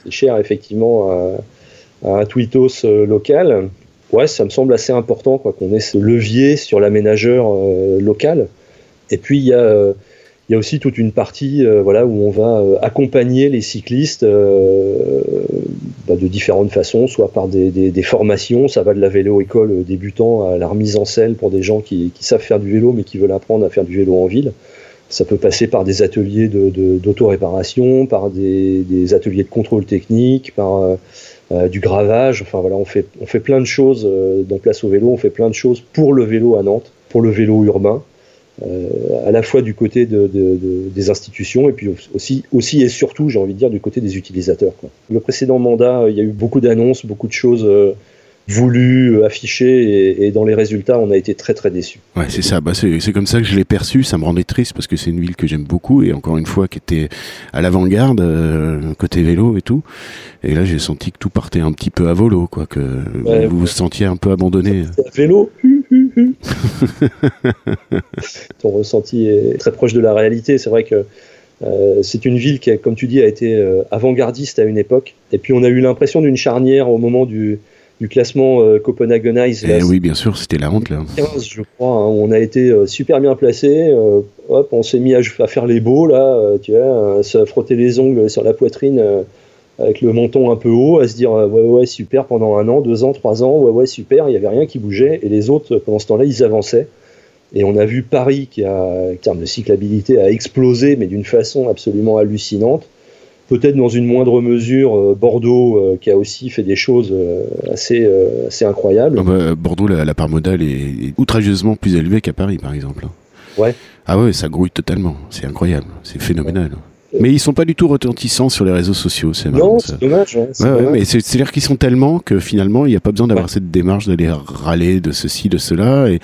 c'est cher effectivement à un tweetos euh, local. Ouais, ça me semble assez important quoi, qu'on ait ce levier sur l'aménageur euh, local. Et puis il y a il y a aussi toute une partie euh, voilà, où on va accompagner les cyclistes bah, de différentes façons, soit par des, des, formations, ça va de la vélo-école débutant à la remise en selle pour des gens qui, qui, savent faire du vélo mais qui veulent apprendre à faire du vélo en ville. Ça peut passer par des ateliers d'auto-réparation, de, par des, des, ateliers de contrôle technique, par du gravage. Enfin voilà, on fait, on fait plein de choses dans Place au vélo, on fait plein de choses pour le vélo à Nantes, pour le vélo urbain. Euh, à la fois du côté de, des institutions et puis aussi, aussi et surtout, j'ai envie de dire, du côté des utilisateurs. Le précédent mandat, il y a eu beaucoup d'annonces, beaucoup de choses euh, voulues, affichées, et, dans les résultats, on a été très très déçus. Ouais, c'est ça. Bah, c'est comme ça que je l'ai perçu. Ça me rendait triste parce que c'est une ville que j'aime beaucoup et encore une fois qui était à l'avant-garde euh, côté vélo et tout. Et là, j'ai senti que tout partait un petit peu à volo, quoi, que vous vous sentiez un peu abandonné. vélo. Ton ressenti est très proche de la réalité. C'est vrai que euh, c'est une ville qui, comme tu dis, a été euh, avant-gardiste à une époque. Et puis on a eu l'impression d'une charnière au moment du, classement euh, Copenhagenize. Eh oui, bien sûr, c'était la honte là. 15, je crois. Hein, on a été super bien placé. hop, on s'est mis à, à, faire les beaux là, tu vois, à se frotter les ongles sur la poitrine avec le menton un peu haut, à se dire ouais ouais super pendant un an, deux ans, trois ans, ouais ouais super, il n'y avait rien qui bougeait et les autres pendant ce temps-là ils avançaient. Et on a vu Paris qui a, en termes de cyclabilité, a explosé mais d'une façon absolument hallucinante. Peut-être dans une moindre mesure euh, Bordeaux euh, qui a aussi fait des choses euh, assez, assez incroyables. Ah bah, Bordeaux, la, part modale est, outrageusement plus élevée qu'à Paris par exemple. Ouais. Ah ouais, ça grouille totalement. C'est incroyable, c'est phénoménal. Mais ils sont pas du tout retentissants sur les réseaux sociaux, c'est Non, c'est dommage. ouais, mais c'est-à-dire qu'ils sont tellement que finalement, il n'y a pas besoin d'avoir cette démarche d'aller râler de ceci, de cela. Et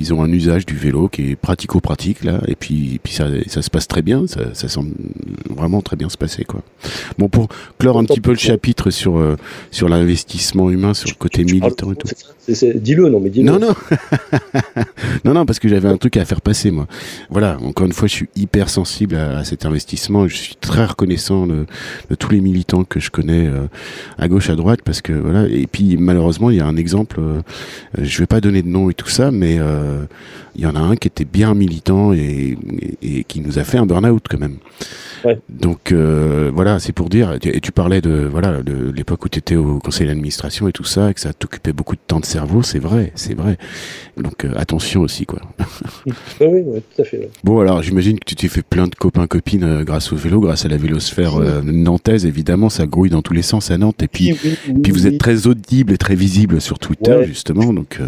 ils ont un usage du vélo qui est pratico-pratique là, et puis, puis ça, ça, se passe très bien, ça, ça, semble vraiment très bien se passer quoi. Bon, pour clore un petit peu le chapitre sur euh, sur l'investissement humain, sur le côté militant et tout. Dis-le, non mais dis-le. Non non, non non, parce que j'avais un truc à faire passer moi. Voilà, encore une fois, je suis hyper sensible à, cet investissement, je suis très reconnaissant de, de, tous les militants que je connais euh, à gauche, à droite, parce que voilà, et puis malheureusement, il y a un exemple, euh, je vais pas donner de nom et tout ça, mais euh, euh, il y en a un qui était bien militant et, et, qui nous a fait un burn-out quand même. Donc euh, voilà, c'est pour dire. Et tu parlais de voilà de l'époque où tu étais au conseil d'administration et tout ça, et que ça t'occupait beaucoup de temps de cerveau. C'est vrai, c'est vrai. Donc euh, attention aussi quoi. oui, oui, tout à fait. Bon alors, j'imagine que tu t'es fait plein de copains copines grâce au vélo, grâce à la vélosphère nantaise. Évidemment, ça grouille dans tous les sens à Nantes. Et puis, puis vous êtes très audible et très visible sur Twitter justement. Donc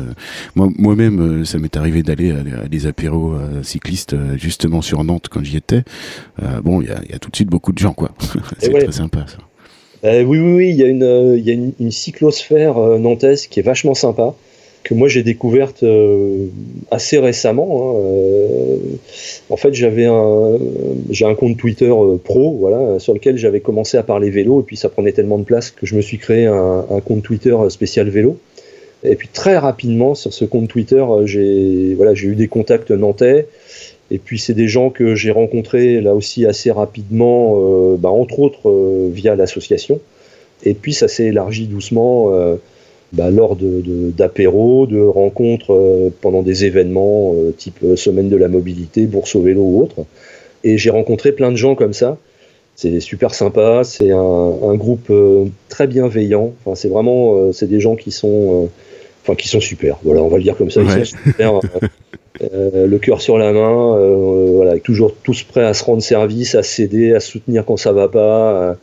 moi moi-même, ça m'est arrivé d'aller à, des apéros euh, cyclistes euh, justement sur Nantes quand j'y étais. Euh, bon, il y a, tout de suite beaucoup de gens, quoi. c'est très sympa, ça. oui, oui, oui, il y a une, y a une, cyclosphère nantaise qui est vachement sympa, que moi j'ai découverte assez récemment. Hein, en fait, j'avais un, j'ai un compte Twitter pro, voilà, sur lequel j'avais commencé à parler vélo, et puis ça prenait tellement de place que je me suis créé un, un compte Twitter spécial vélo. Et puis très rapidement sur ce compte Twitter, euh, j'ai voilà, eu des contacts nantais. Et puis c'est des gens que j'ai rencontrés là aussi assez rapidement, euh, bah, entre autres euh, via l'association. Et puis ça s'est élargi doucement bah, lors d'apéros, de, de, rencontres pendant des événements type semaine de la mobilité, bourse au vélo ou autre. Et j'ai rencontré plein de gens comme ça. C'est super sympa, c'est un, un, groupe très bienveillant. Enfin, c'est vraiment, c'est des gens qui sont enfin qui sont super. Voilà, on va le dire comme ça. Ils sont super. Euh, le cœur sur la main, euh, voilà, toujours tous prêts à se rendre service, à s'aider, à soutenir quand ça va pas.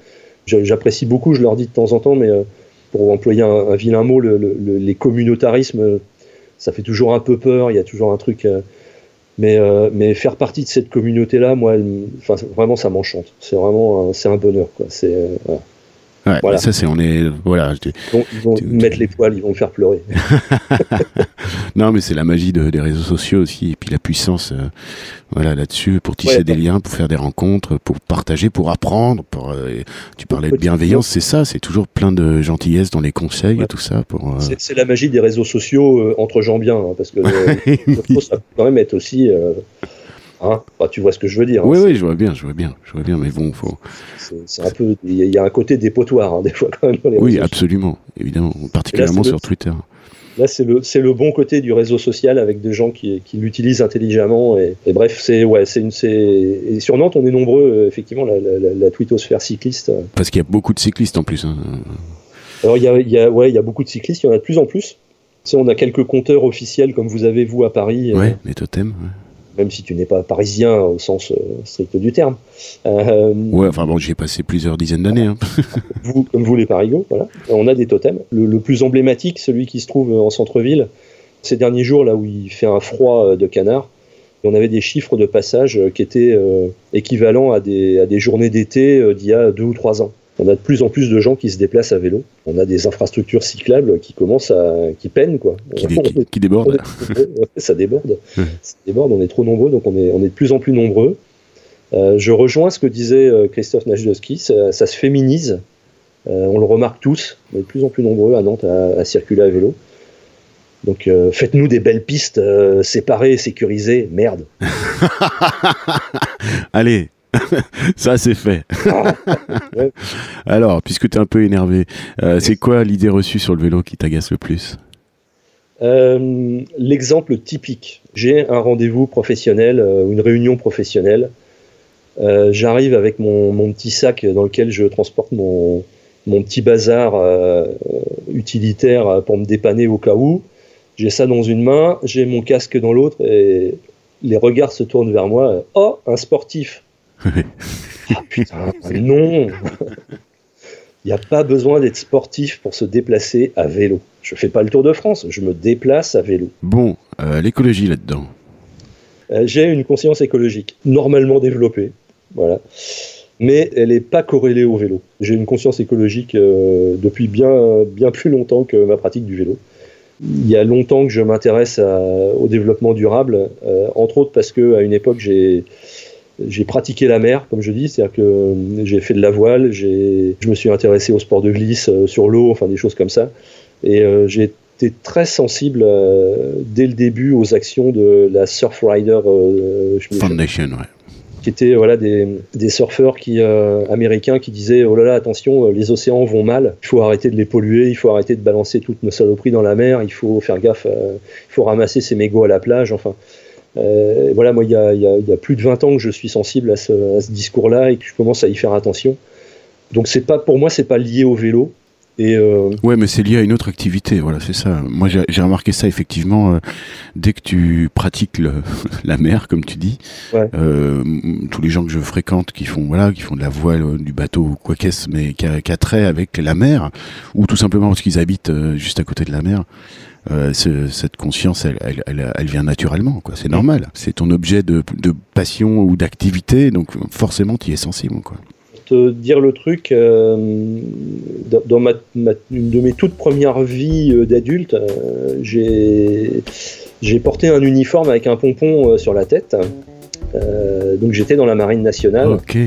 J'apprécie beaucoup, je leur dis de temps en temps, mais pour employer un, vilain mot, les communautarismes, ça fait toujours un peu peur, il y a toujours un truc. mais, mais faire partie de cette communauté-là, moi, vraiment, ça m'enchante. C'est vraiment c'est un bonheur. C'est, Ouais, ça c'est on est voilà. Ils vont, mettre les poils, ils vont me faire pleurer. non, mais c'est la magie des réseaux sociaux aussi et puis la puissance, euh, voilà là-dessus pour tisser des liens, pour faire des rencontres, pour partager, pour apprendre. Pour, euh, tu parlais de bienveillance, c'est ça, c'est toujours plein de gentillesse dans les conseils et tout ça. Pour euh, c'est la magie des réseaux sociaux entre gens bien, hein, parce que ça peut quand même être aussi Hein? Tu vois ce que je veux dire. Hein, oui, oui, je vois bien, je vois bien, je vois bien, mais bon, faut. C'est un peu, il y, a un côté dépotoir hein, des fois quand même. oui, absolument, évidemment, particulièrement sur Twitter. Là, c'est le, le bon côté du réseau social avec des gens qui, qui l'utilisent intelligemment. Et, bref, c'est ouais, c'est une, et sur Nantes, on est nombreux, euh, effectivement, la, la, la, twittosphère cycliste. Parce qu'il y a beaucoup de cyclistes en plus. Alors, il y a, il y a, ouais, il y a beaucoup de cyclistes, il y en a de plus en plus. on a quelques compteurs officiels comme vous avez vous à Paris. Ouais, les totems. Ouais même si tu n'es pas parisien au sens euh, strict du terme. Euh, ouais, enfin bon, j'y ai passé plusieurs dizaines d'années. Hein. vous, comme vous les parigots, voilà. On a des totems. Le, plus emblématique, celui qui se trouve en centre-ville, ces derniers jours, là où il fait un froid euh, de canard, on avait des chiffres de passage qui étaient équivalents à des, à des journées d'été d'il y a deux ou trois ans on a de plus en plus de gens qui se déplacent à vélo. On a des infrastructures cyclables qui commencent à, qui peinent quoi. Qui, débordent. ça déborde. ça déborde. On est trop nombreux, donc on est, on est de plus en plus nombreux. Euh, je rejoins ce que disait euh, Christophe Najdowski, ça, se féminise. Euh, on le remarque tous. On est de plus en plus nombreux à Nantes à, circuler à vélo. Donc faites-nous des belles pistes séparées, sécurisées. Merde. Allez, ça, c'est fait. Alors, puisque tu es un peu énervé, euh, c'est quoi l'idée reçue sur le vélo qui t'agace le plus? Euh, L'exemple typique. J'ai un rendez-vous professionnel, euh, une réunion professionnelle. J'arrive avec mon, petit sac dans lequel je transporte mon, mon petit bazar utilitaire pour me dépanner au cas où. J'ai ça dans une main, j'ai mon casque dans l'autre et les regards se tournent vers moi. Oh, un sportif ah, putain, non Il n'y a pas besoin d'être sportif pour se déplacer à vélo. Je fais pas le Tour de France, je me déplace à vélo. Bon, euh, l'écologie là-dedans euh, J'ai une conscience écologique normalement développée, voilà. Mais elle n'est pas corrélée au vélo. J'ai une conscience écologique euh, depuis bien, bien plus longtemps que ma pratique du vélo. Il y a longtemps que je m'intéresse au développement durable, entre autres parce qu'à une époque, j'ai j'ai pratiqué la mer, comme je dis, c'est-à-dire que euh, j'ai fait de la voile, je me suis intéressé au sport de glisse euh, sur l'eau, enfin des choses comme ça. Et euh, j'ai été très sensible dès le début aux actions de la Surf Rider Foundation, ouais. qui étaient voilà, des, des surfeurs qui, américains qui disaient Oh là là, attention, les océans vont mal, il faut arrêter de les polluer, il faut arrêter de balancer toutes nos saloperies dans la mer, il faut faire gaffe, il faut ramasser ses mégots à la plage, enfin. Euh, voilà, moi, il y, a, plus de 20 ans que je suis sensible à ce, discours-là et que je commence à y faire attention. Donc, c'est pas, pour moi, c'est pas lié au vélo. Et euh... Ouais, mais c'est lié à une autre activité, voilà, c'est ça. Moi, j'ai remarqué ça effectivement. Euh, dès que tu pratiques le, la mer, comme tu dis, euh, tous les gens que je fréquente qui font, voilà, qui font de la voile, du bateau ou quoi qu'est-ce, mais qui a, qui a, trait avec la mer, ou tout simplement parce qu'ils habitent juste à côté de la mer, euh, cette conscience, elle, elle, vient naturellement, quoi. C'est normal. C'est ton objet de, passion ou d'activité, donc forcément, tu y es sensible, quoi. Pour te dire le truc, euh, dans ma, une de mes toutes premières vies euh, d'adulte, j'ai j'ai porté un uniforme avec un pompon sur la tête. donc j'étais dans la marine nationale. Ok.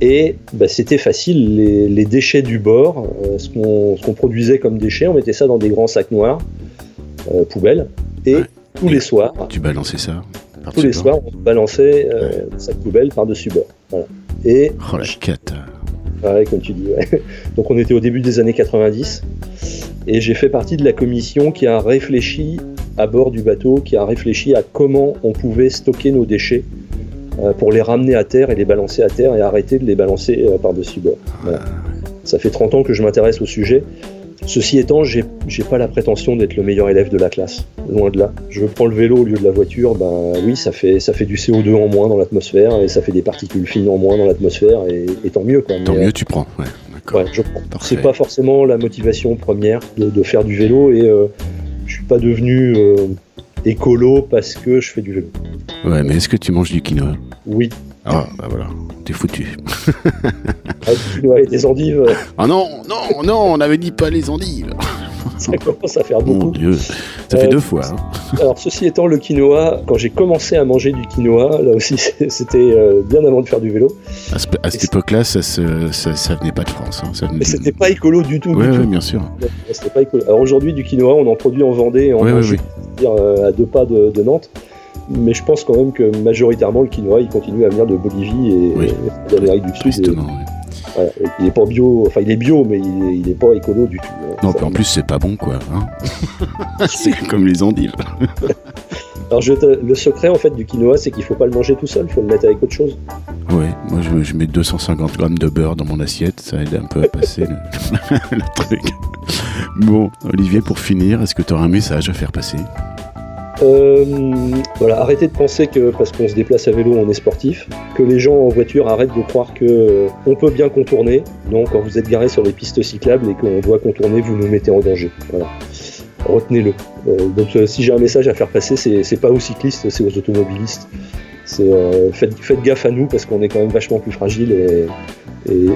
Et bah, c'était facile, les, déchets du bord, ce qu'on produisait comme déchets, on mettait ça dans des grands sacs noirs. Euh, poubelle. Et tous les soirs. Tu balançais ça Tous les soirs, on balançait euh, sa poubelle par-dessus bord. Voilà. Et. Oh la quête Ouais, comme tu dis. Donc on était au début des années 90 et j'ai fait partie de la commission qui a réfléchi à bord du bateau, qui a réfléchi à comment on pouvait stocker nos déchets euh, pour les ramener à terre et les balancer à terre et arrêter de les balancer par-dessus bord. Ça fait 30 ans que je m'intéresse au sujet Ceci étant, j'ai pas la prétention d'être le meilleur élève de la classe, loin de là. Je prends le vélo au lieu de la voiture, ben oui, ça fait, ça fait du CO2 en moins dans l'atmosphère et ça fait des particules fines en moins dans l'atmosphère et, tant mieux. Quoi. Tant mieux, tu prends, ouais. Ouais, je C'est pas forcément la motivation première de, faire du vélo et euh, je suis pas devenu euh, écolo parce que je fais du vélo. Ouais, mais est-ce que tu manges du quinoa? Oui. Ah, bah voilà, t'es foutu. ah, du quinoa et des endives. Ah non, non, non, on avait dit pas les endives. ça commence à faire beaucoup. Mon Dieu, ça fait euh, deux fois. Hein. Alors, ceci étant, le quinoa, quand j'ai commencé à manger du quinoa, là aussi, c'était euh, bien avant de faire du vélo. À, cette époque-là, ça, ça, venait pas de France. Hein. Mais c'était pas écolo du tout. Oui, bien sûr. Pas écolo. Alors aujourd'hui, du quinoa, on en produit en Vendée et en ouais, euh, à deux pas de, Nantes mais je pense quand même que majoritairement le quinoa il continue à venir de Bolivie et, d'Amérique du Sud il est pas bio, enfin il est bio, mais il est, pas écolo du tout. Hein. Non, en plus c'est pas bon quoi. Hein. c'est comme les endives. Alors le secret en fait du quinoa, c'est qu'il faut pas le manger tout seul, il faut le mettre avec autre chose. Ouais, moi je, mets 250 grammes de beurre dans mon assiette, ça aide un peu à passer le truc. Bon, Olivier, pour finir, est-ce que tu auras un message à faire passer? Voilà, arrêtez de penser que parce qu'on se déplace à vélo, on est sportif. Que les gens en voiture arrêtent de croire que euh, on peut bien contourner. Non, quand vous êtes garé sur les pistes cyclables et qu'on doit contourner, vous nous mettez en danger. Voilà. Retenez-le. Euh, donc, si j'ai un message à faire passer, c'est pas aux cyclistes, c'est aux automobilistes. Faites, faites, gaffe à nous parce qu'on est quand même vachement plus fragile et,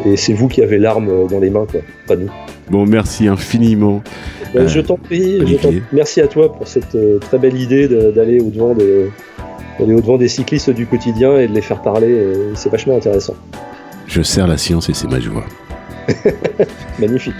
et, c'est vous qui avez l'arme dans les mains, quoi, pas nous. Bon, merci infiniment. Ben, je t'en prie, merci à toi pour cette euh, très belle idée d'aller au-devant au des cyclistes du quotidien et de les faire parler. C'est vachement intéressant. Je sers la science et c'est ma joie. Magnifique.